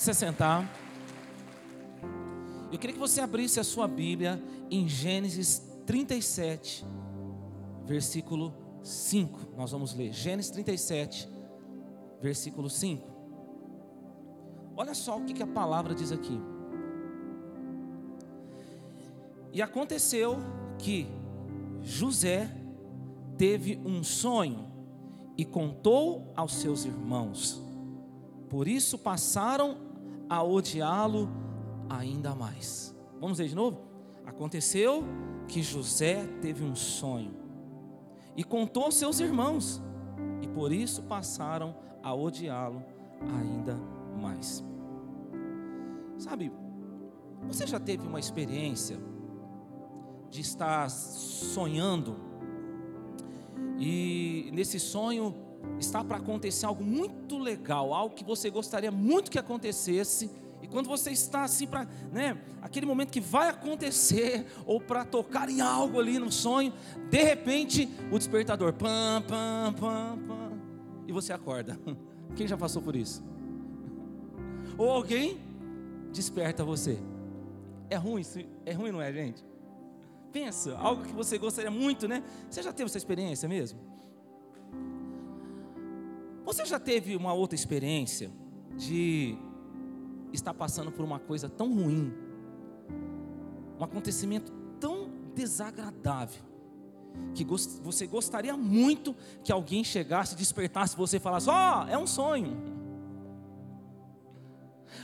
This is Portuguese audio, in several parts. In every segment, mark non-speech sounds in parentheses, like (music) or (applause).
Pode se sentar. Eu queria que você abrisse a sua Bíblia em Gênesis 37, versículo 5. Nós vamos ler Gênesis 37, versículo 5. Olha só o que, que a palavra diz aqui. E aconteceu que José teve um sonho e contou aos seus irmãos. Por isso passaram a odiá-lo ainda mais. Vamos ver de novo? Aconteceu que José teve um sonho e contou aos seus irmãos, e por isso passaram a odiá-lo ainda mais. Sabe, você já teve uma experiência de estar sonhando e nesse sonho está para acontecer algo muito legal, algo que você gostaria muito que acontecesse. E quando você está assim para, né, aquele momento que vai acontecer ou para tocar em algo ali no sonho, de repente o despertador, pam, pam, pam, pam, e você acorda. (laughs) Quem já passou por isso? Ou alguém desperta você. É ruim, é ruim, não é, gente? Pensa, algo que você gostaria muito, né? Você já teve essa experiência mesmo? Você já teve uma outra experiência de estar passando por uma coisa tão ruim, um acontecimento tão desagradável, que você gostaria muito que alguém chegasse, despertasse você e falasse: Ó, oh, é um sonho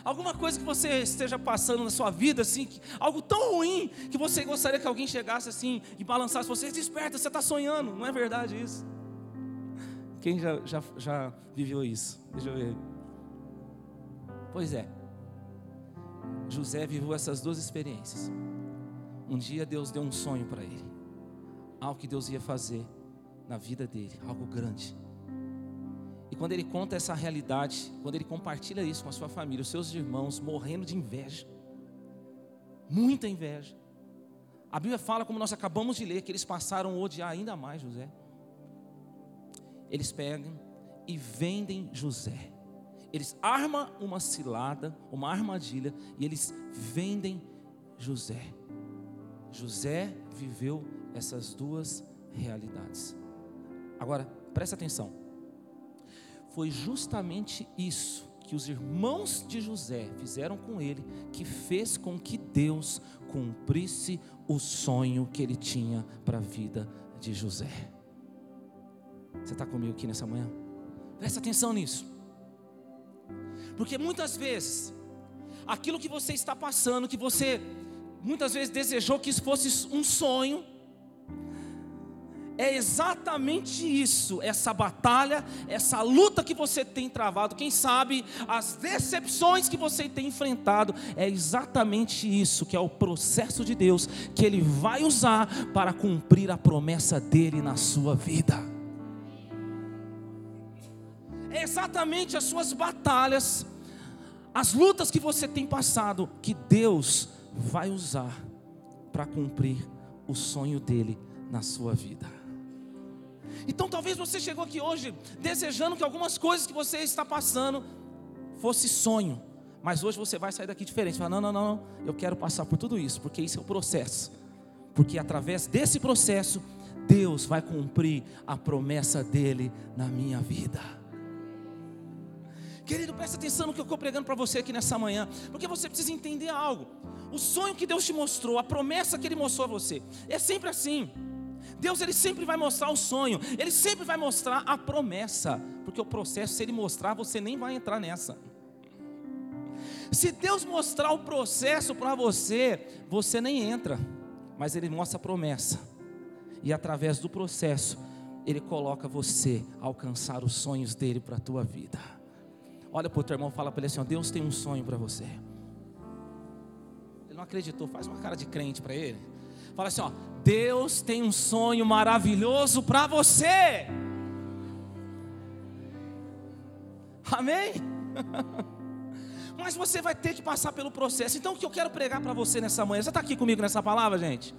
alguma coisa que você esteja passando na sua vida, assim, algo tão ruim que você gostaria que alguém chegasse assim e balançasse você, desperta, você está sonhando, não é verdade isso? Quem já, já, já viveu isso? Deixa eu ver. Pois é, José viveu essas duas experiências. Um dia Deus deu um sonho para ele, algo que Deus ia fazer na vida dele, algo grande. E quando ele conta essa realidade, quando ele compartilha isso com a sua família, os seus irmãos morrendo de inveja, muita inveja. A Bíblia fala, como nós acabamos de ler, que eles passaram a odiar ainda mais José. Eles pegam e vendem José. Eles armam uma cilada, uma armadilha, e eles vendem José. José viveu essas duas realidades. Agora, presta atenção foi justamente isso que os irmãos de José fizeram com ele, que fez com que Deus cumprisse o sonho que ele tinha para a vida de José. Você está comigo aqui nessa manhã? Presta atenção nisso, porque muitas vezes, aquilo que você está passando, que você muitas vezes desejou que isso fosse um sonho, é exatamente isso, essa batalha, essa luta que você tem travado, quem sabe as decepções que você tem enfrentado, é exatamente isso que é o processo de Deus que Ele vai usar para cumprir a promessa dele na sua vida. Exatamente as suas batalhas, as lutas que você tem passado, que Deus vai usar para cumprir o sonho dele na sua vida. Então talvez você chegou aqui hoje desejando que algumas coisas que você está passando fosse sonho. Mas hoje você vai sair daqui diferente. Fala, não, não, não, eu quero passar por tudo isso, porque isso é o processo. Porque através desse processo, Deus vai cumprir a promessa dele na minha vida. Querido, presta atenção no que eu estou pregando para você aqui nessa manhã, porque você precisa entender algo. O sonho que Deus te mostrou, a promessa que Ele mostrou a você, é sempre assim. Deus ele sempre vai mostrar o sonho, ele sempre vai mostrar a promessa, porque o processo, se ele mostrar, você nem vai entrar nessa. Se Deus mostrar o processo para você, você nem entra, mas ele mostra a promessa, e através do processo, ele coloca você a alcançar os sonhos dele para a tua vida. Olha para o teu irmão, fala para ele assim: ó, Deus tem um sonho para você. Ele não acreditou, faz uma cara de crente para ele. Fala assim: ó, Deus tem um sonho maravilhoso para você. Amém? (laughs) Mas você vai ter que passar pelo processo. Então, o que eu quero pregar para você nessa manhã? Você está aqui comigo nessa palavra, gente?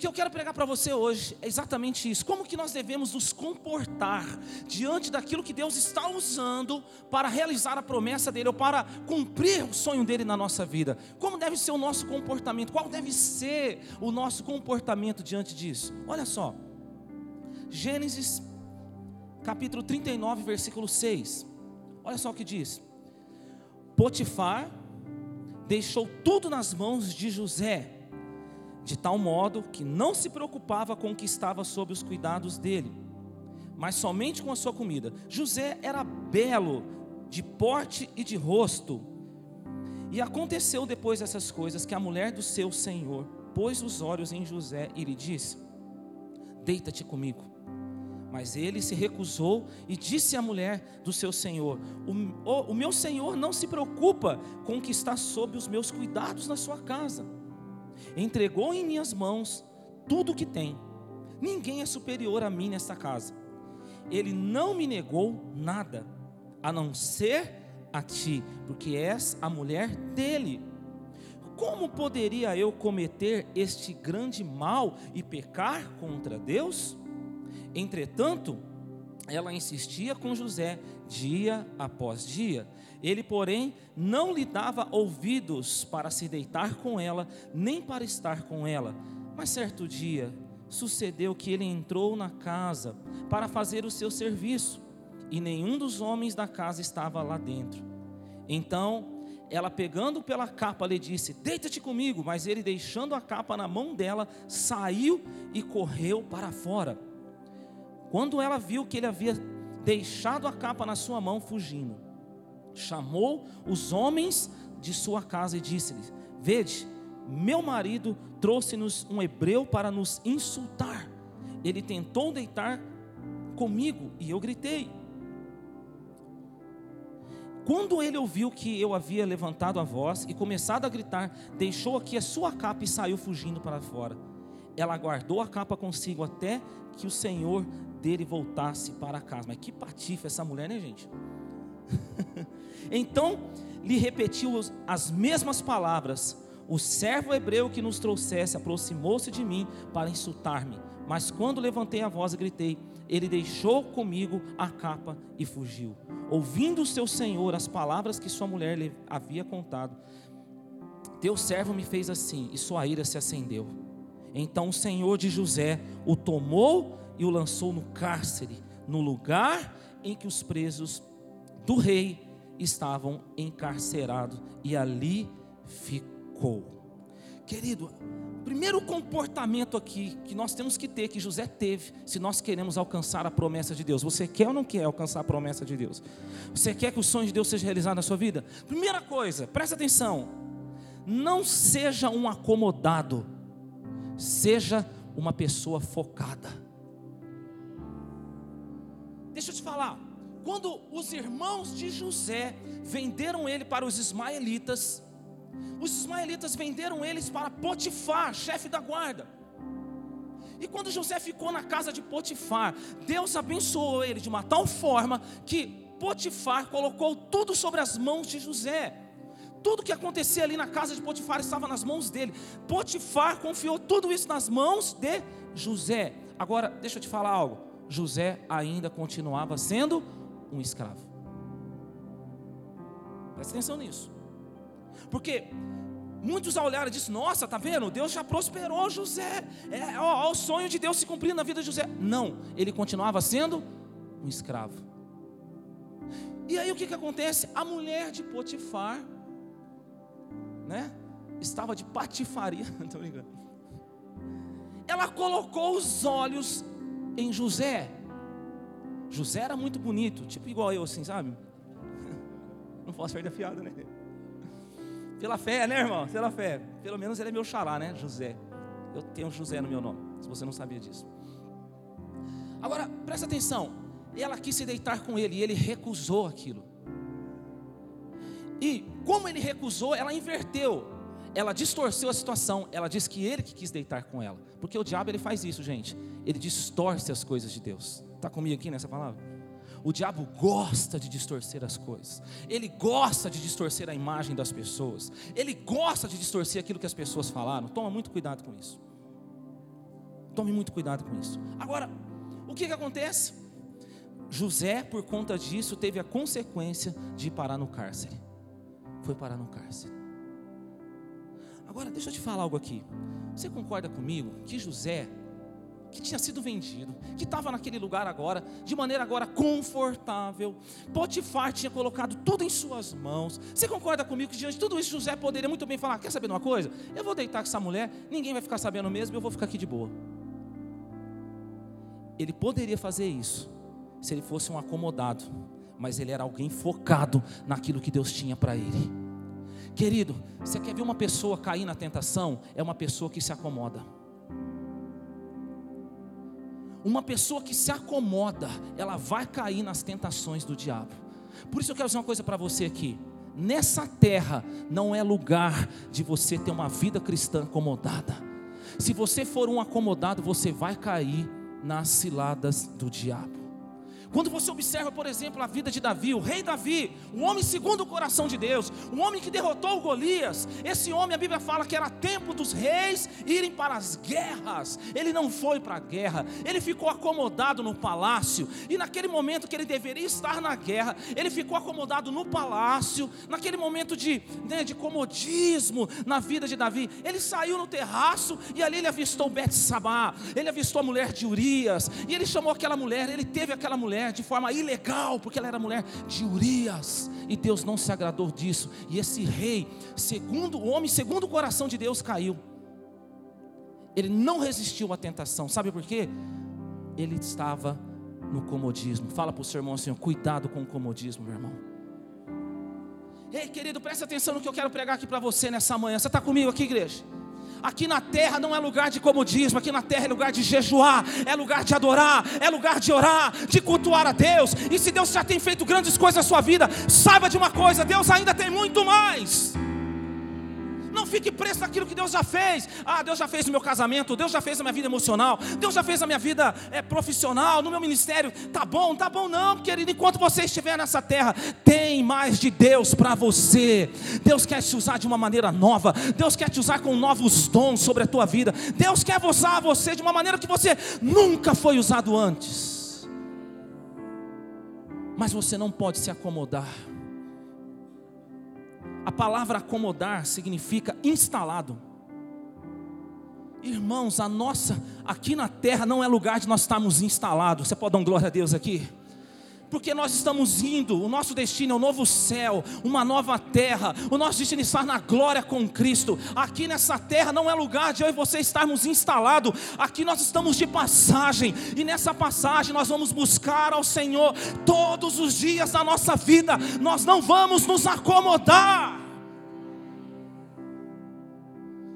Que eu quero pregar para você hoje é exatamente isso. Como que nós devemos nos comportar diante daquilo que Deus está usando para realizar a promessa dele ou para cumprir o sonho dele na nossa vida? Como deve ser o nosso comportamento? Qual deve ser o nosso comportamento diante disso? Olha só. Gênesis capítulo 39, versículo 6. Olha só o que diz. Potifar deixou tudo nas mãos de José de tal modo que não se preocupava com o que estava sob os cuidados dele, mas somente com a sua comida. José era belo de porte e de rosto. E aconteceu depois dessas coisas que a mulher do seu senhor pôs os olhos em José e lhe disse: Deita-te comigo. Mas ele se recusou e disse à mulher do seu senhor: o, o, o meu senhor não se preocupa com o que está sob os meus cuidados na sua casa entregou em minhas mãos tudo o que tem. Ninguém é superior a mim nesta casa. Ele não me negou nada, a não ser a ti, porque és a mulher dele. Como poderia eu cometer este grande mal e pecar contra Deus? Entretanto, ela insistia com José dia após dia. Ele, porém, não lhe dava ouvidos para se deitar com ela, nem para estar com ela. Mas certo dia sucedeu que ele entrou na casa para fazer o seu serviço, e nenhum dos homens da casa estava lá dentro. Então, ela pegando pela capa lhe disse: Deita-te comigo. Mas ele, deixando a capa na mão dela, saiu e correu para fora. Quando ela viu que ele havia deixado a capa na sua mão, fugindo, chamou os homens de sua casa e disse-lhes: Vede, meu marido trouxe-nos um hebreu para nos insultar. Ele tentou deitar comigo e eu gritei. Quando ele ouviu que eu havia levantado a voz e começado a gritar, deixou aqui a sua capa e saiu fugindo para fora. Ela guardou a capa consigo até que o Senhor dele voltasse para casa. Mas que patife essa mulher, né, gente? (laughs) então lhe repetiu as mesmas palavras. O servo hebreu que nos trouxesse aproximou-se de mim para insultar-me. Mas quando levantei a voz e gritei, ele deixou comigo a capa e fugiu. Ouvindo o seu senhor as palavras que sua mulher lhe havia contado, teu servo me fez assim, e sua ira se acendeu. Então o senhor de José o tomou e o lançou no cárcere, no lugar em que os presos do rei estavam encarcerados, e ali ficou. Querido, primeiro comportamento aqui que nós temos que ter, que José teve, se nós queremos alcançar a promessa de Deus. Você quer ou não quer alcançar a promessa de Deus? Você quer que o sonho de Deus seja realizado na sua vida? Primeira coisa, presta atenção. Não seja um acomodado, seja uma pessoa focada. Deixa eu te falar, quando os irmãos de José venderam ele para os ismaelitas, os ismaelitas venderam eles para Potifar, chefe da guarda. E quando José ficou na casa de Potifar, Deus abençoou ele de uma tal forma que Potifar colocou tudo sobre as mãos de José. Tudo que acontecia ali na casa de Potifar estava nas mãos dele. Potifar confiou tudo isso nas mãos de José. Agora, deixa eu te falar algo. José ainda continuava sendo um escravo. Presta atenção nisso. Porque muitos ao olhar dizem: Nossa, tá vendo? Deus já prosperou José. É, ó, ó, o sonho de Deus se cumprindo na vida de José. Não, ele continuava sendo um escravo. E aí o que, que acontece? A mulher de Potifar, né? Estava de patifaria, (laughs) não brincando. Ela colocou os olhos em José. José era muito bonito, tipo igual eu, assim, sabe? (laughs) Não posso perder a fiada, né? Pela fé, né, irmão? Pela fé. Pelo menos ele é meu xará, né? José. Eu tenho José no meu nome, se você não sabia disso. Agora, presta atenção. Ela quis se deitar com ele e ele recusou aquilo. E como ele recusou, ela inverteu. Ela distorceu a situação. Ela disse que ele que quis deitar com ela. Porque o diabo ele faz isso, gente ele distorce as coisas de Deus. Está comigo aqui nessa palavra? O diabo gosta de distorcer as coisas, ele gosta de distorcer a imagem das pessoas, ele gosta de distorcer aquilo que as pessoas falaram. Toma muito cuidado com isso. Tome muito cuidado com isso. Agora, o que, que acontece? José, por conta disso, teve a consequência de parar no cárcere. Foi parar no cárcere. Agora, deixa eu te falar algo aqui. Você concorda comigo que José, que tinha sido vendido, que estava naquele lugar agora, de maneira agora confortável, Potifar tinha colocado tudo em suas mãos. Você concorda comigo que diante de tudo isso José poderia muito bem falar: quer saber de uma coisa? Eu vou deitar com essa mulher, ninguém vai ficar sabendo mesmo, eu vou ficar aqui de boa. Ele poderia fazer isso se ele fosse um acomodado, mas ele era alguém focado naquilo que Deus tinha para ele. Querido, você quer ver uma pessoa cair na tentação? É uma pessoa que se acomoda. Uma pessoa que se acomoda, ela vai cair nas tentações do diabo. Por isso eu quero dizer uma coisa para você aqui. Nessa terra não é lugar de você ter uma vida cristã acomodada. Se você for um acomodado, você vai cair nas ciladas do diabo. Quando você observa, por exemplo, a vida de Davi, o rei Davi, um homem segundo o coração de Deus, um homem que derrotou Golias, esse homem, a Bíblia fala que era tempo dos reis irem para as guerras. Ele não foi para a guerra, ele ficou acomodado no palácio, e naquele momento que ele deveria estar na guerra, ele ficou acomodado no palácio, naquele momento de, né, de comodismo na vida de Davi. Ele saiu no terraço e ali ele avistou Bet-Sabá, ele avistou a mulher de Urias, e ele chamou aquela mulher, ele teve aquela mulher mulher de forma ilegal, porque ela era mulher de Urias, e Deus não se agradou disso. E esse rei, segundo o homem, segundo o coração de Deus, caiu. Ele não resistiu à tentação, sabe por quê? Ele estava no comodismo. Fala para o seu irmão assim: cuidado com o comodismo, meu irmão. Ei, querido, preste atenção no que eu quero pregar aqui para você nessa manhã. Você está comigo aqui, igreja? Aqui na terra não é lugar de comodismo, aqui na terra é lugar de jejuar, é lugar de adorar, é lugar de orar, de cultuar a Deus. E se Deus já tem feito grandes coisas na sua vida, saiba de uma coisa: Deus ainda tem muito mais. Fique preso naquilo que Deus já fez. Ah, Deus já fez no meu casamento, Deus já fez na minha vida emocional, Deus já fez na minha vida é, profissional, no meu ministério. Tá bom, tá bom, não, querido. Enquanto você estiver nessa terra, tem mais de Deus para você. Deus quer te usar de uma maneira nova. Deus quer te usar com novos dons sobre a tua vida. Deus quer usar você de uma maneira que você nunca foi usado antes. Mas você não pode se acomodar. A palavra acomodar significa instalado. Irmãos, a nossa, aqui na terra não é lugar de nós estarmos instalados. Você pode dar um glória a Deus aqui? Porque nós estamos indo, o nosso destino é um novo céu, uma nova terra. O nosso destino está na glória com Cristo. Aqui nessa terra não é lugar de eu e você estarmos instalados. Aqui nós estamos de passagem. E nessa passagem nós vamos buscar ao Senhor todos os dias da nossa vida. Nós não vamos nos acomodar.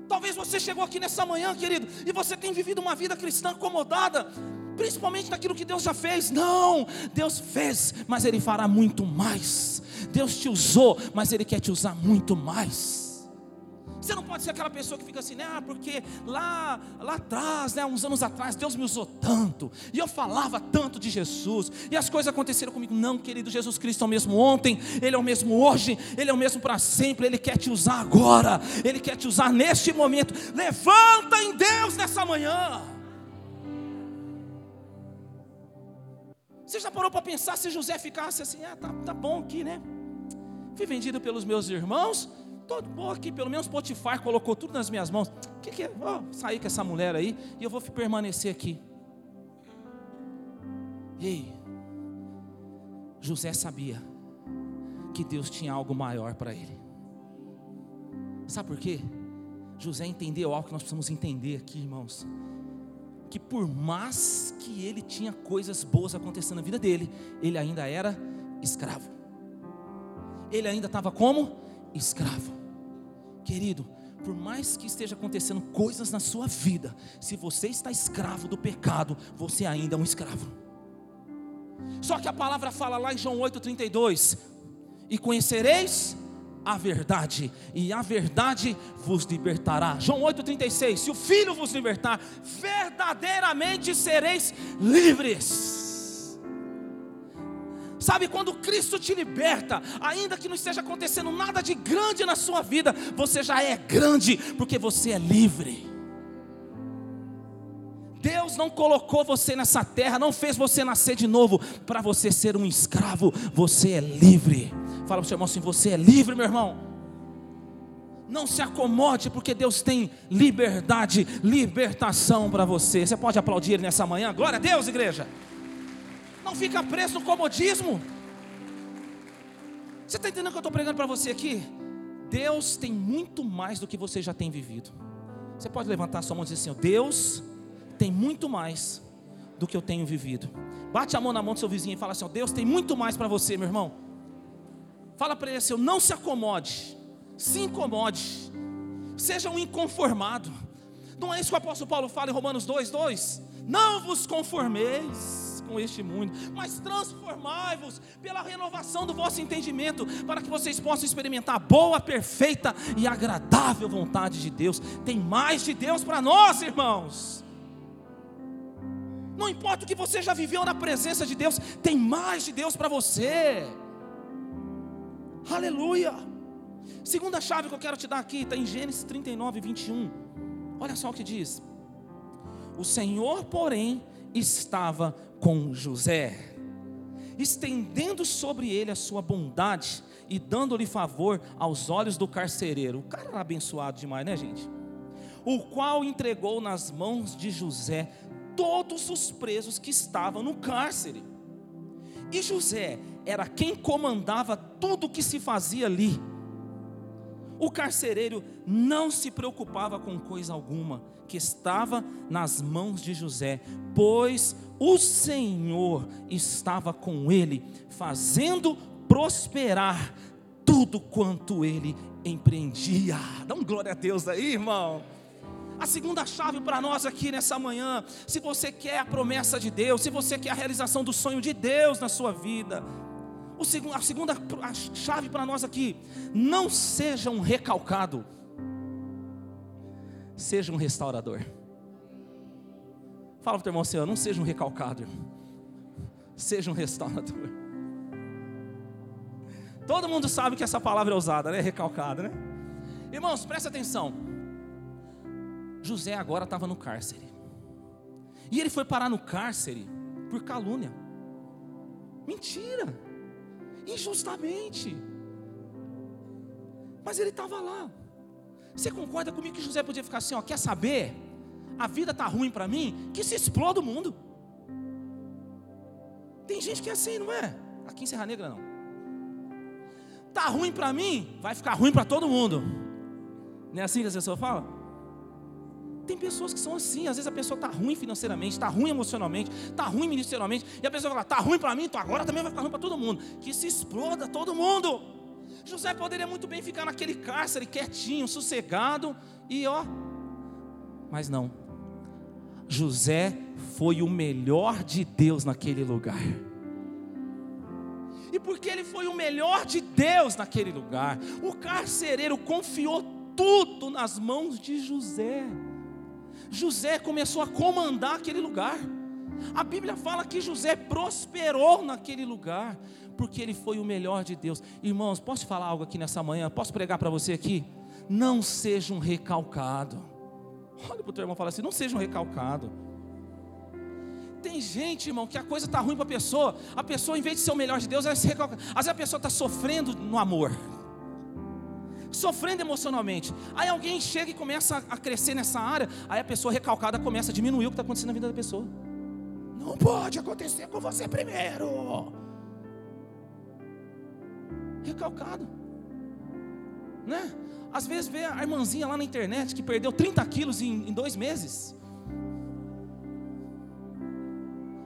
Talvez você chegou aqui nessa manhã, querido, e você tem vivido uma vida cristã acomodada, principalmente naquilo que Deus já fez. Não, Deus fez, mas Ele fará muito mais. Deus te usou, mas Ele quer te usar muito mais. Você não pode ser aquela pessoa que fica assim, né? Ah, porque lá, lá atrás, né, uns anos atrás, Deus me usou tanto, e eu falava tanto de Jesus, e as coisas aconteceram comigo. Não, querido, Jesus Cristo é o mesmo ontem, Ele é o mesmo hoje, Ele é o mesmo para sempre, Ele quer te usar agora, Ele quer te usar neste momento. Levanta em Deus nessa manhã. Você já parou para pensar se José ficasse assim, ah, tá, tá bom aqui, né? Fui vendido pelos meus irmãos, todo bom aqui, pelo menos Potifar colocou tudo nas minhas mãos. O que, que é? Vou sair com essa mulher aí e eu vou permanecer aqui. Ei, José sabia que Deus tinha algo maior para ele. Sabe por quê? José entendeu algo que nós precisamos entender aqui, irmãos. Que por mais que ele tinha coisas boas acontecendo na vida dele, ele ainda era escravo. Ele ainda estava como? escravo. Querido, por mais que esteja acontecendo coisas na sua vida, se você está escravo do pecado, você ainda é um escravo. Só que a palavra fala lá em João 8,32: E conhecereis a verdade, e a verdade vos libertará. João 8,36: Se o Filho vos libertar, verdadeiramente sereis livres. Sabe, quando Cristo te liberta, ainda que não esteja acontecendo nada de grande na sua vida, você já é grande, porque você é livre. Deus não colocou você nessa terra, não fez você nascer de novo para você ser um escravo, você é livre. Fala para o seu irmão assim: você é livre, meu irmão. Não se acomode, porque Deus tem liberdade, libertação para você. Você pode aplaudir nessa manhã? Glória a Deus, igreja. Não fica preso no comodismo. Você está entendendo o que eu estou pregando para você aqui? Deus tem muito mais do que você já tem vivido. Você pode levantar sua mão e dizer assim: Deus tem muito mais do que eu tenho vivido. Bate a mão na mão do seu vizinho e fala assim: Deus tem muito mais para você, meu irmão. Fala para ele assim: não se acomode, se incomode, seja um inconformado. Não é isso que o apóstolo Paulo fala em Romanos 2, 2? Não vos conformeis com este mundo, mas transformai-vos pela renovação do vosso entendimento, para que vocês possam experimentar a boa, perfeita e agradável vontade de Deus. Tem mais de Deus para nós, irmãos. Não importa o que você já viveu na presença de Deus, tem mais de Deus para você. Aleluia. Segunda chave que eu quero te dar aqui está em Gênesis 39, 21. Olha só o que diz: O Senhor, porém, estava com José, estendendo sobre ele a sua bondade e dando-lhe favor aos olhos do carcereiro. O cara era abençoado demais, né, gente? O qual entregou nas mãos de José todos os presos que estavam no cárcere. E José era quem comandava tudo o que se fazia ali. O carcereiro não se preocupava com coisa alguma que estava nas mãos de José, pois o Senhor estava com ele, fazendo prosperar tudo quanto ele empreendia. Dá um glória a Deus aí, irmão. A segunda chave para nós aqui nessa manhã, se você quer a promessa de Deus, se você quer a realização do sonho de Deus na sua vida, a segunda chave para nós aqui, não seja um recalcado, seja um restaurador. Fala para o teu irmão Senhor, não seja um recalcado, seja um restaurador. Todo mundo sabe que essa palavra é usada, né? Recalcado, né? Irmãos, presta atenção. José agora estava no cárcere. E ele foi parar no cárcere por calúnia. Mentira. Injustamente. Mas ele estava lá. Você concorda comigo que José podia ficar assim, ó, quer saber? A vida está ruim para mim, que se exploda o mundo. Tem gente que é assim, não é? Aqui em Serra Negra não. Tá ruim para mim, vai ficar ruim para todo mundo. Não é assim que as pessoas falam? Tem pessoas que são assim, às vezes a pessoa está ruim financeiramente, está ruim emocionalmente, está ruim ministerialmente, e a pessoa fala, está ruim para mim, então agora também vai ficar ruim para todo mundo. Que se exploda todo mundo. José poderia muito bem ficar naquele cárcere quietinho, sossegado, e ó. Mas não. José foi o melhor de Deus naquele lugar. E porque ele foi o melhor de Deus naquele lugar, o carcereiro confiou tudo nas mãos de José. José começou a comandar aquele lugar. A Bíblia fala que José prosperou naquele lugar, porque ele foi o melhor de Deus. Irmãos, posso falar algo aqui nessa manhã? Posso pregar para você aqui? Não seja um recalcado. Olha para o teu irmão e fala assim: não seja um recalcado. Tem gente, irmão, que a coisa está ruim para a pessoa. A pessoa, em vez de ser o melhor de Deus, ela se recalca. Às vezes a pessoa está sofrendo no amor sofrendo emocionalmente. Aí alguém chega e começa a crescer nessa área, aí a pessoa recalcada começa a diminuir o que está acontecendo na vida da pessoa. Não pode acontecer com você primeiro. Recalcado. Né? Às vezes vê a irmãzinha lá na internet que perdeu 30 quilos em, em dois meses.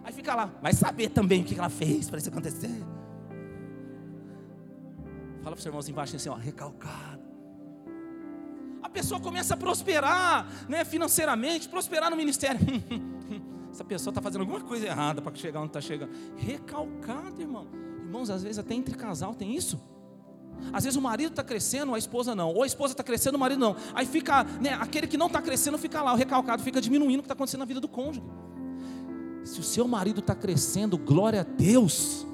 Aí fica lá, vai saber também o que ela fez para isso acontecer. Fala para o seu irmãozinho embaixo assim, ó, recalcado. A pessoa começa a prosperar, né, financeiramente, prosperar no ministério. (laughs) Essa pessoa está fazendo alguma coisa errada para chegar onde está chegando. Recalcado, irmão. Irmãos, às vezes até entre casal tem isso. Às vezes o marido está crescendo, a esposa não. Ou a esposa está crescendo, o marido não. Aí fica, né, aquele que não está crescendo fica lá, o recalcado fica diminuindo o que está acontecendo na vida do cônjuge. Se o seu marido está crescendo, glória a Deus.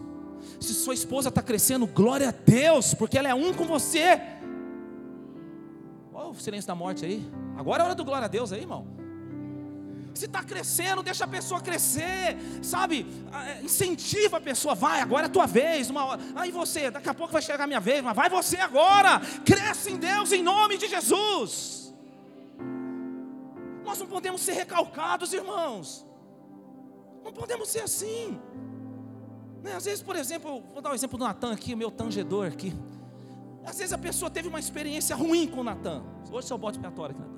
Se sua esposa está crescendo, glória a Deus, porque ela é um com você. Olha o silêncio da morte aí. Agora é hora do glória a Deus aí, irmão. Se está crescendo, deixa a pessoa crescer, sabe? É, incentiva a pessoa, vai, agora é a tua vez. Uma hora. Aí você, daqui a pouco vai chegar a minha vez, mas vai você agora. Cresce em Deus em nome de Jesus. Nós não podemos ser recalcados, irmãos. Não podemos ser assim. Né? Às vezes, por exemplo, vou dar o um exemplo do Natan aqui, o meu tangedor aqui. Às vezes a pessoa teve uma experiência ruim com o Natan. Hoje seu bote expiatório aqui, Natan.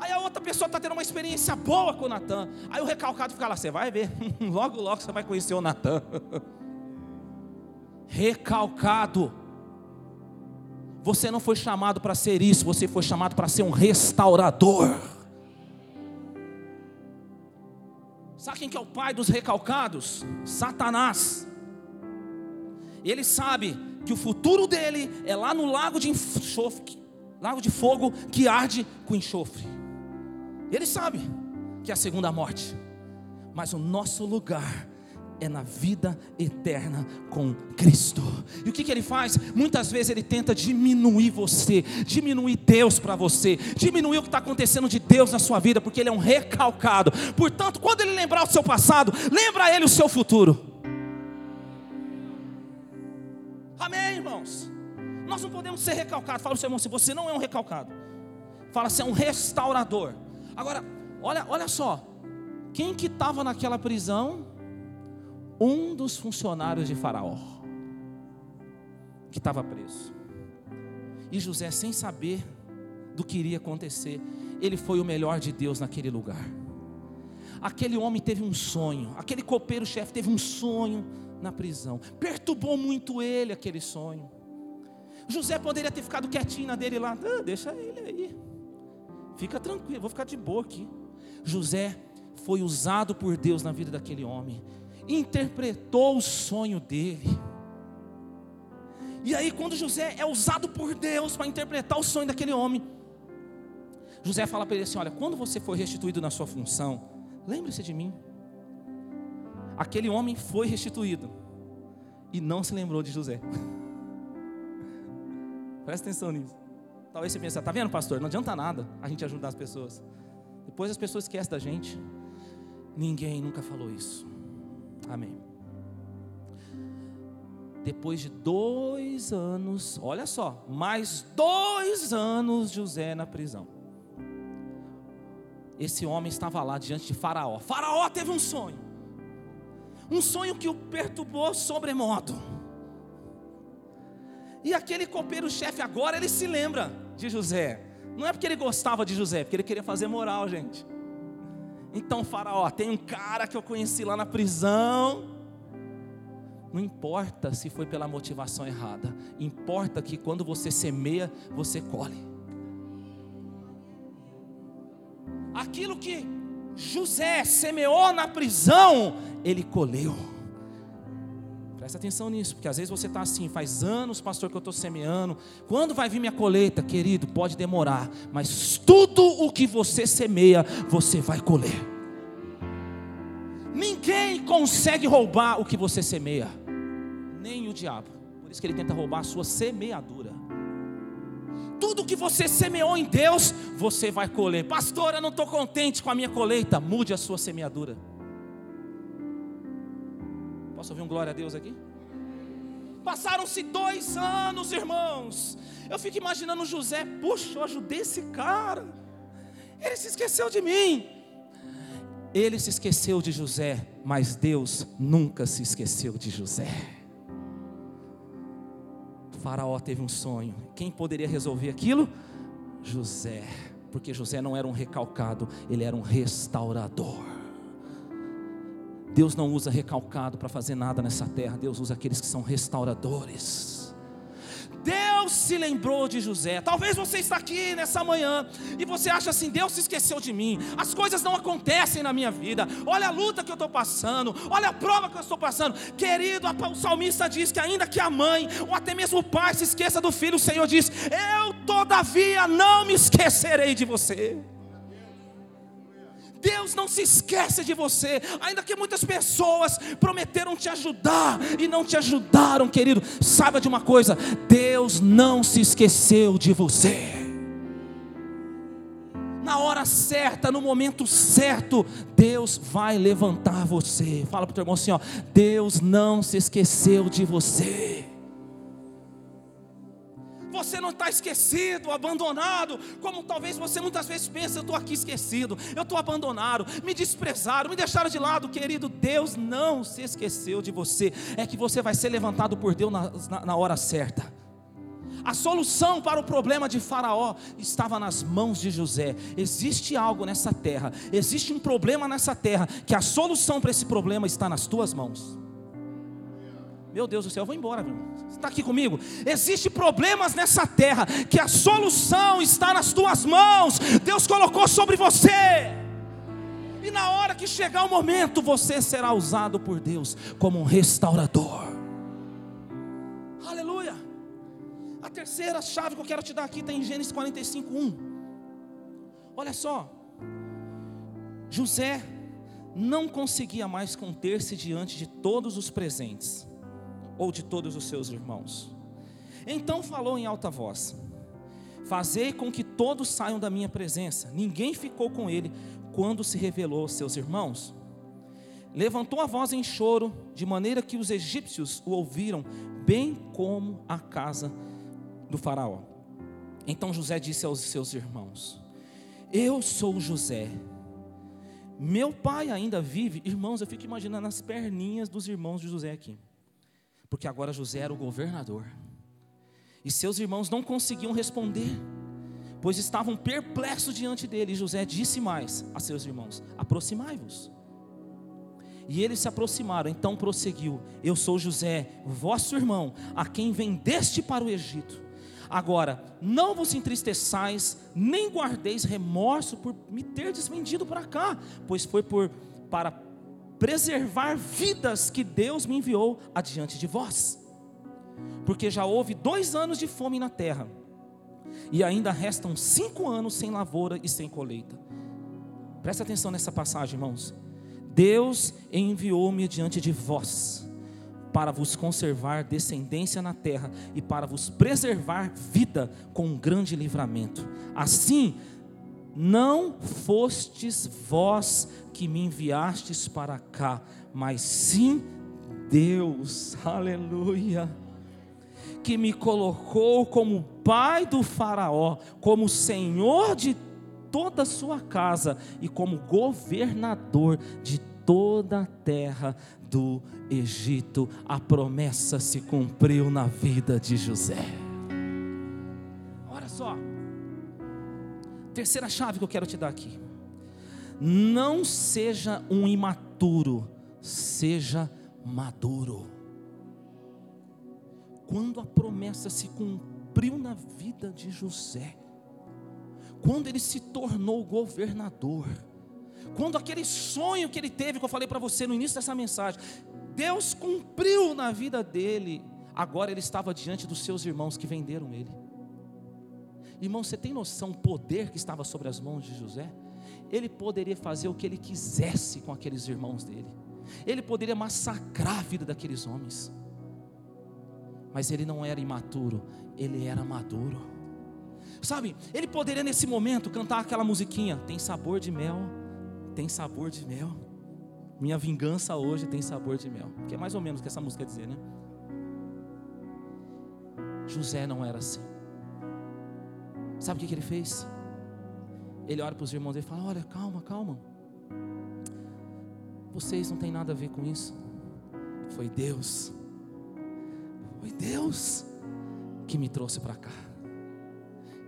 Aí a outra pessoa está tendo uma experiência boa com o Natan. Aí o recalcado fica lá, você vai ver. (laughs) logo, logo você vai conhecer o Natan. (laughs) recalcado. Você não foi chamado para ser isso, você foi chamado para ser um restaurador. Sabe quem que é o pai dos recalcados? Satanás. Ele sabe que o futuro dele é lá no lago de enxofre, lago de fogo que arde com enxofre. Ele sabe que é a segunda morte. Mas o nosso lugar é na vida eterna com Cristo. E o que, que ele faz? Muitas vezes ele tenta diminuir você, diminuir Deus para você, diminuir o que está acontecendo de Deus na sua vida, porque ele é um recalcado. Portanto, quando ele lembrar o seu passado, lembra ele o seu futuro. Amém, irmãos? Nós não podemos ser recalcados. Fala o seu irmão, se você não é um recalcado, fala, você é um restaurador. Agora, olha, olha só, quem que estava naquela prisão? Um dos funcionários de Faraó, que estava preso. E José, sem saber do que iria acontecer, ele foi o melhor de Deus naquele lugar. Aquele homem teve um sonho, aquele copeiro-chefe teve um sonho na prisão, perturbou muito ele aquele sonho. José poderia ter ficado quietinho na dele lá, ah, deixa ele aí, fica tranquilo, vou ficar de boa aqui. José foi usado por Deus na vida daquele homem interpretou o sonho dele. E aí, quando José é usado por Deus para interpretar o sonho daquele homem, José fala para ele assim: Olha, quando você for restituído na sua função, lembre-se de mim. Aquele homem foi restituído e não se lembrou de José. (laughs) Presta atenção nisso. Talvez você pense, tá vendo, pastor? Não adianta nada a gente ajudar as pessoas. Depois as pessoas esquecem da gente. Ninguém nunca falou isso. Amém. Depois de dois anos, olha só, mais dois anos José na prisão. Esse homem estava lá diante de Faraó. Faraó teve um sonho, um sonho que o perturbou sobremodo. E aquele copeiro-chefe agora ele se lembra de José. Não é porque ele gostava de José, é porque ele queria fazer moral, gente. Então, Faraó, tem um cara que eu conheci lá na prisão. Não importa se foi pela motivação errada, importa que quando você semeia, você colhe. Aquilo que José semeou na prisão, ele colheu. Presta atenção nisso, porque às vezes você está assim, faz anos, pastor, que eu estou semeando. Quando vai vir minha colheita, querido? Pode demorar, mas tudo o que você semeia, você vai colher. Ninguém consegue roubar o que você semeia, nem o diabo. Por isso que ele tenta roubar a sua semeadura. Tudo que você semeou em Deus, você vai colher. Pastor, eu não estou contente com a minha colheita. Mude a sua semeadura. Posso ouvir um glória a Deus aqui? Passaram-se dois anos, irmãos. Eu fico imaginando José, puxa, eu ajudei esse cara. Ele se esqueceu de mim. Ele se esqueceu de José, mas Deus nunca se esqueceu de José. O faraó teve um sonho. Quem poderia resolver aquilo? José. Porque José não era um recalcado, ele era um restaurador. Deus não usa recalcado para fazer nada nessa terra, Deus usa aqueles que são restauradores. Deus se lembrou de José. Talvez você está aqui nessa manhã e você acha assim: Deus se esqueceu de mim. As coisas não acontecem na minha vida. Olha a luta que eu estou passando. Olha a prova que eu estou passando. Querido, o salmista diz que ainda que a mãe ou até mesmo o pai se esqueça do filho, o Senhor diz: Eu todavia não me esquecerei de você. Deus não se esquece de você, ainda que muitas pessoas prometeram te ajudar e não te ajudaram, querido. Saiba de uma coisa: Deus não se esqueceu de você. Na hora certa, no momento certo, Deus vai levantar você. Fala para o teu irmão assim: ó, Deus não se esqueceu de você. Você não está esquecido, abandonado, como talvez você muitas vezes pense: eu estou aqui esquecido, eu estou abandonado, me desprezaram, me deixaram de lado, querido. Deus não se esqueceu de você, é que você vai ser levantado por Deus na, na, na hora certa. A solução para o problema de Faraó estava nas mãos de José. Existe algo nessa terra, existe um problema nessa terra, que a solução para esse problema está nas tuas mãos. Meu Deus do céu, eu vou embora, meu. Você está aqui comigo? Existem problemas nessa terra, que a solução está nas tuas mãos. Deus colocou sobre você. E na hora que chegar o momento, você será usado por Deus como um restaurador. A terceira chave que eu quero te dar aqui está em Gênesis 45, 1. Olha só. José não conseguia mais conter-se diante de todos os presentes, ou de todos os seus irmãos. Então falou em alta voz: Fazei com que todos saiam da minha presença. Ninguém ficou com ele quando se revelou aos seus irmãos. Levantou a voz em choro, de maneira que os egípcios o ouviram, bem como a casa do Faraó. Então José disse aos seus irmãos: Eu sou José. Meu pai ainda vive. Irmãos, eu fico imaginando as perninhas dos irmãos de José aqui. Porque agora José era o governador. E seus irmãos não conseguiam responder, pois estavam perplexos diante dele. E José disse mais a seus irmãos: Aproximai-vos. E eles se aproximaram, então prosseguiu: Eu sou José, vosso irmão, a quem vendeste para o Egito. Agora, não vos entristeçais, nem guardeis remorso por me ter desvendido para cá, pois foi por para preservar vidas que Deus me enviou adiante de vós. Porque já houve dois anos de fome na terra, e ainda restam cinco anos sem lavoura e sem colheita. Presta atenção nessa passagem, irmãos. Deus enviou-me diante de vós para vos conservar descendência na terra e para vos preservar vida com um grande livramento. Assim, não fostes vós que me enviastes para cá, mas sim Deus, aleluia, que me colocou como pai do Faraó, como senhor de toda a sua casa e como governador de toda a terra do Egito, a promessa se cumpriu na vida de José. Olha só, terceira chave que eu quero te dar aqui. Não seja um imaturo, seja maduro. Quando a promessa se cumpriu na vida de José, quando ele se tornou governador, quando aquele sonho que ele teve, que eu falei para você no início dessa mensagem, Deus cumpriu na vida dele, agora ele estava diante dos seus irmãos que venderam ele. Irmão, você tem noção do poder que estava sobre as mãos de José? Ele poderia fazer o que ele quisesse com aqueles irmãos dele, ele poderia massacrar a vida daqueles homens, mas ele não era imaturo, ele era maduro. Sabe, ele poderia nesse momento cantar aquela musiquinha, tem sabor de mel tem sabor de mel. Minha vingança hoje tem sabor de mel. Que é mais ou menos o que essa música quer dizer, né? José não era assim. Sabe o que, que ele fez? Ele olha para os irmãos e fala: Olha, calma, calma. Vocês não têm nada a ver com isso. Foi Deus. Foi Deus que me trouxe para cá.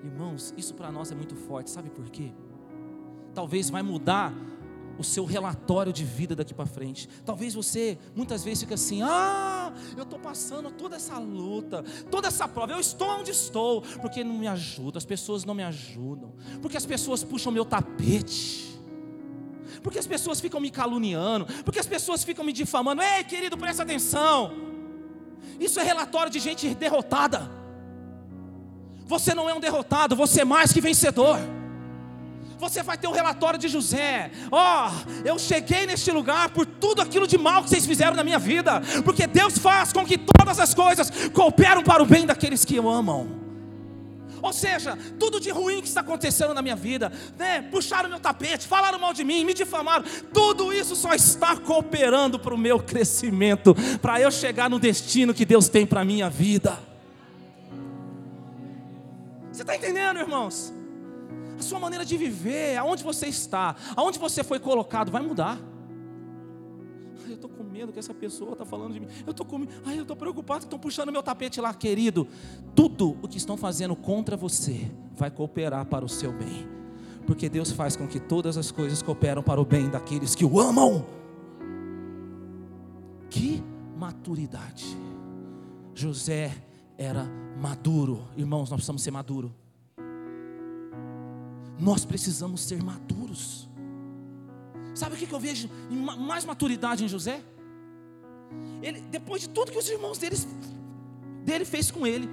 Irmãos, isso para nós é muito forte. Sabe por quê? Talvez vai mudar o seu relatório de vida daqui para frente. Talvez você muitas vezes fique assim: "Ah, eu estou passando toda essa luta, toda essa prova. Eu estou onde estou porque não me ajuda, as pessoas não me ajudam, porque as pessoas puxam meu tapete." Porque as pessoas ficam me caluniando, porque as pessoas ficam me difamando. Ei, querido, presta atenção. Isso é relatório de gente derrotada. Você não é um derrotado, você é mais que vencedor você vai ter um relatório de José. Ó, oh, eu cheguei neste lugar por tudo aquilo de mal que vocês fizeram na minha vida, porque Deus faz com que todas as coisas cooperam para o bem daqueles que o amam. Ou seja, tudo de ruim que está acontecendo na minha vida, né? Puxaram meu tapete, falaram mal de mim, me difamaram. Tudo isso só está cooperando para o meu crescimento, para eu chegar no destino que Deus tem para a minha vida. Você está entendendo, irmãos? A sua maneira de viver, aonde você está, aonde você foi colocado, vai mudar eu estou com medo que essa pessoa está falando de mim. Eu estou com Ai, eu estou preocupado estão puxando meu tapete lá, querido. Tudo o que estão fazendo contra você vai cooperar para o seu bem. Porque Deus faz com que todas as coisas cooperam para o bem daqueles que o amam. Que maturidade. José era maduro. Irmãos, nós precisamos ser maduros. Nós precisamos ser maduros. Sabe o que eu vejo mais maturidade em José? Ele, depois de tudo que os irmãos deles, dele fez com ele,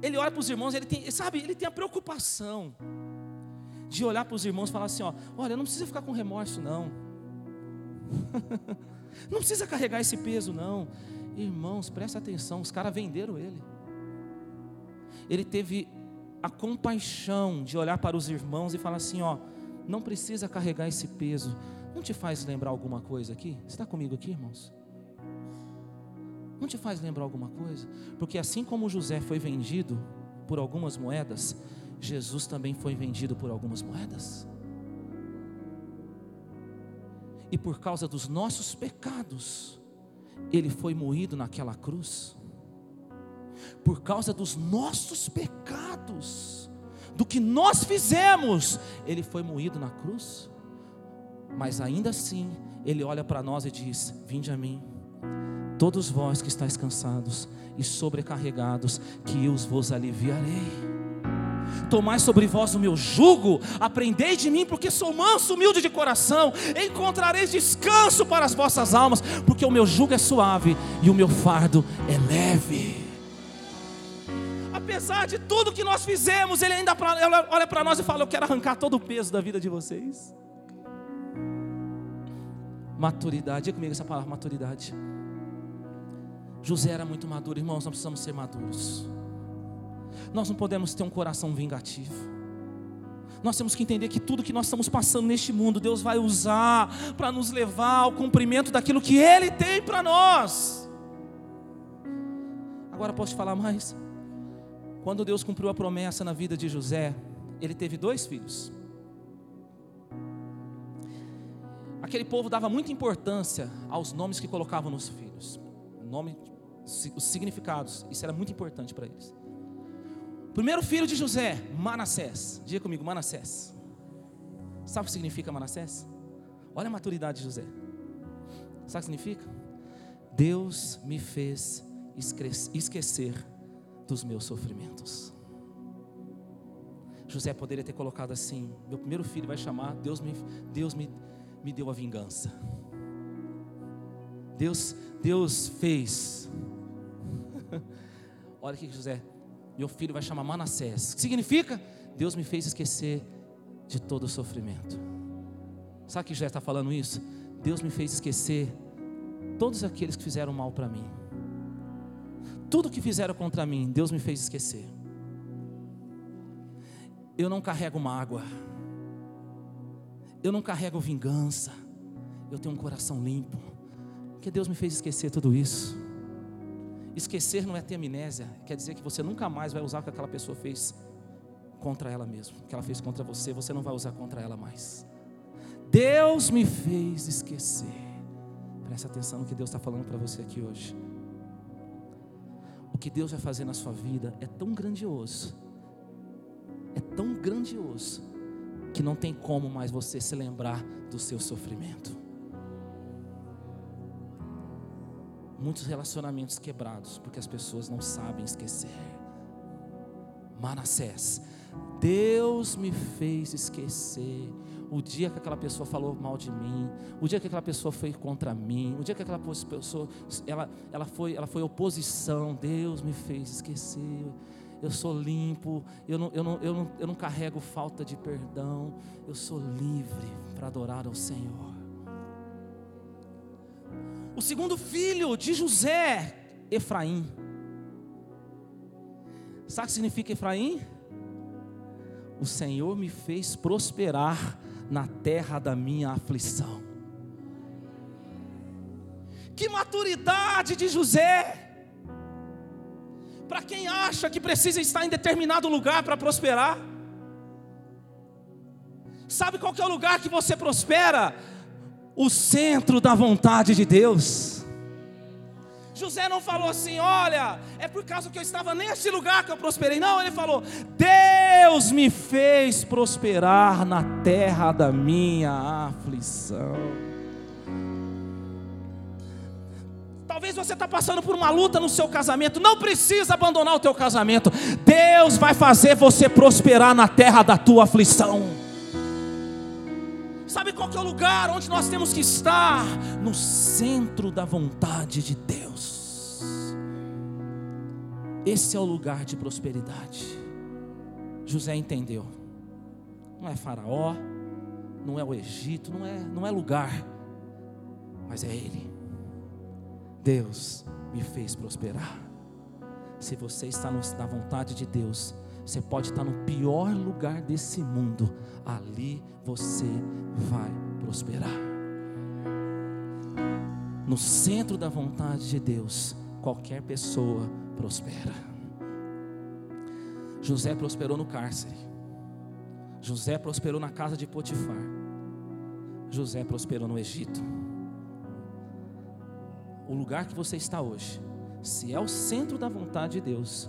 ele olha para os irmãos, ele tem, sabe, ele tem a preocupação de olhar para os irmãos e falar assim: ó, olha, não precisa ficar com remorso, não. (laughs) não precisa carregar esse peso, não. Irmãos, presta atenção, os caras venderam ele. Ele teve a compaixão de olhar para os irmãos e falar assim: ó, não precisa carregar esse peso. Não te faz lembrar alguma coisa aqui? Você está comigo aqui, irmãos? Não te faz lembrar alguma coisa? Porque assim como José foi vendido por algumas moedas, Jesus também foi vendido por algumas moedas. E por causa dos nossos pecados, ele foi moído naquela cruz. Por causa dos nossos pecados, do que nós fizemos, ele foi moído na cruz mas ainda assim ele olha para nós e diz: Vinde a mim, todos vós que estáis cansados e sobrecarregados, que eu vos aliviarei. Tomai sobre vós o meu jugo, aprendei de mim, porque sou manso, humilde de coração, encontrareis descanso para as vossas almas, porque o meu jugo é suave e o meu fardo é leve. Apesar de tudo que nós fizemos, Ele ainda olha para nós e fala: Eu quero arrancar todo o peso da vida de vocês. Maturidade. Diga comigo essa palavra, maturidade. José era muito maduro, irmãos, nós precisamos ser maduros. Nós não podemos ter um coração vingativo. Nós temos que entender que tudo que nós estamos passando neste mundo, Deus vai usar para nos levar ao cumprimento daquilo que Ele tem para nós. Agora posso te falar mais? Quando Deus cumpriu a promessa na vida de José, ele teve dois filhos. aquele povo dava muita importância aos nomes que colocavam nos filhos. Nome, os significados, isso era muito importante para eles. Primeiro filho de José, Manassés. Diga comigo, Manassés. Sabe o que significa Manassés? Olha a maturidade de José. Sabe o que significa? Deus me fez esquecer dos meus sofrimentos. José poderia ter colocado assim: meu primeiro filho vai chamar, Deus me, Deus me, me deu a vingança. Deus, Deus fez. (laughs) Olha aqui, José. Meu filho vai chamar Manassés. O que significa? Deus me fez esquecer de todo o sofrimento. Sabe que José está falando isso? Deus me fez esquecer todos aqueles que fizeram mal para mim. Tudo que fizeram contra mim, Deus me fez esquecer. Eu não carrego mágoa. Eu não carrego vingança. Eu tenho um coração limpo. Porque Deus me fez esquecer tudo isso. Esquecer não é ter amnésia, quer dizer que você nunca mais vai usar o que aquela pessoa fez contra ela mesma, o que ela fez contra você, você não vai usar contra ela mais. Deus me fez esquecer. Preste atenção no que Deus está falando para você aqui hoje. O que Deus vai fazer na sua vida é tão grandioso, é tão grandioso, que não tem como mais você se lembrar do seu sofrimento. Muitos relacionamentos quebrados porque as pessoas não sabem esquecer. Manassés, Deus me fez esquecer o dia que aquela pessoa falou mal de mim, o dia que aquela pessoa foi contra mim, o dia que aquela pessoa ela, ela foi ela foi oposição, Deus me fez esquecer eu sou limpo, eu não, eu, não, eu, não, eu não carrego falta de perdão, eu sou livre para adorar ao Senhor. O segundo filho de José, Efraim. Sabe o que significa Efraim? o Senhor me fez prosperar na terra da minha aflição. Que maturidade de José! Para quem acha que precisa estar em determinado lugar para prosperar. Sabe qual é o lugar que você prospera? O centro da vontade de Deus. José não falou assim, olha, é por causa que eu estava nesse lugar que eu prosperei. Não, ele falou: Deus me fez prosperar na terra da minha aflição. Talvez você está passando por uma luta no seu casamento. Não precisa abandonar o teu casamento. Deus vai fazer você prosperar na terra da tua aflição. Sabe qual que é o lugar onde nós temos que estar? No centro da vontade de Deus. Esse é o lugar de prosperidade. José entendeu. Não é Faraó, não é o Egito, não é, não é lugar, mas é Ele. Deus me fez prosperar. Se você está na vontade de Deus, você pode estar no pior lugar desse mundo, ali você vai prosperar. No centro da vontade de Deus, qualquer pessoa prospera. José prosperou no cárcere. José prosperou na casa de Potifar. José prosperou no Egito. O lugar que você está hoje, se é o centro da vontade de Deus,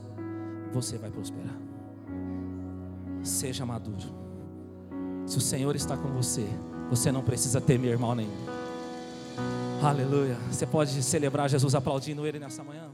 você vai prosperar seja maduro. Se o Senhor está com você, você não precisa temer mal nenhum. Aleluia. Você pode celebrar Jesus aplaudindo Ele nessa manhã?